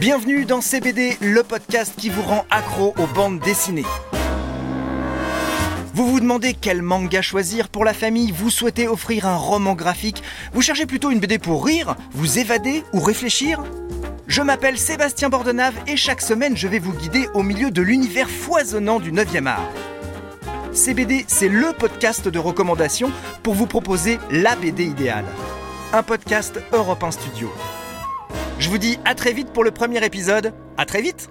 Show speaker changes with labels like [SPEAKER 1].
[SPEAKER 1] Bienvenue dans CBD, le podcast qui vous rend accro aux bandes dessinées. Vous vous demandez quel manga choisir pour la famille, vous souhaitez offrir un roman graphique, vous cherchez plutôt une BD pour rire, vous évader ou réfléchir? Je m'appelle Sébastien Bordenave et chaque semaine je vais vous guider au milieu de l'univers foisonnant du 9e art. CBD, c'est le podcast de recommandation pour vous proposer la BD idéale. Un podcast Europe 1 Studio. Je vous dis à très vite pour le premier épisode. À très vite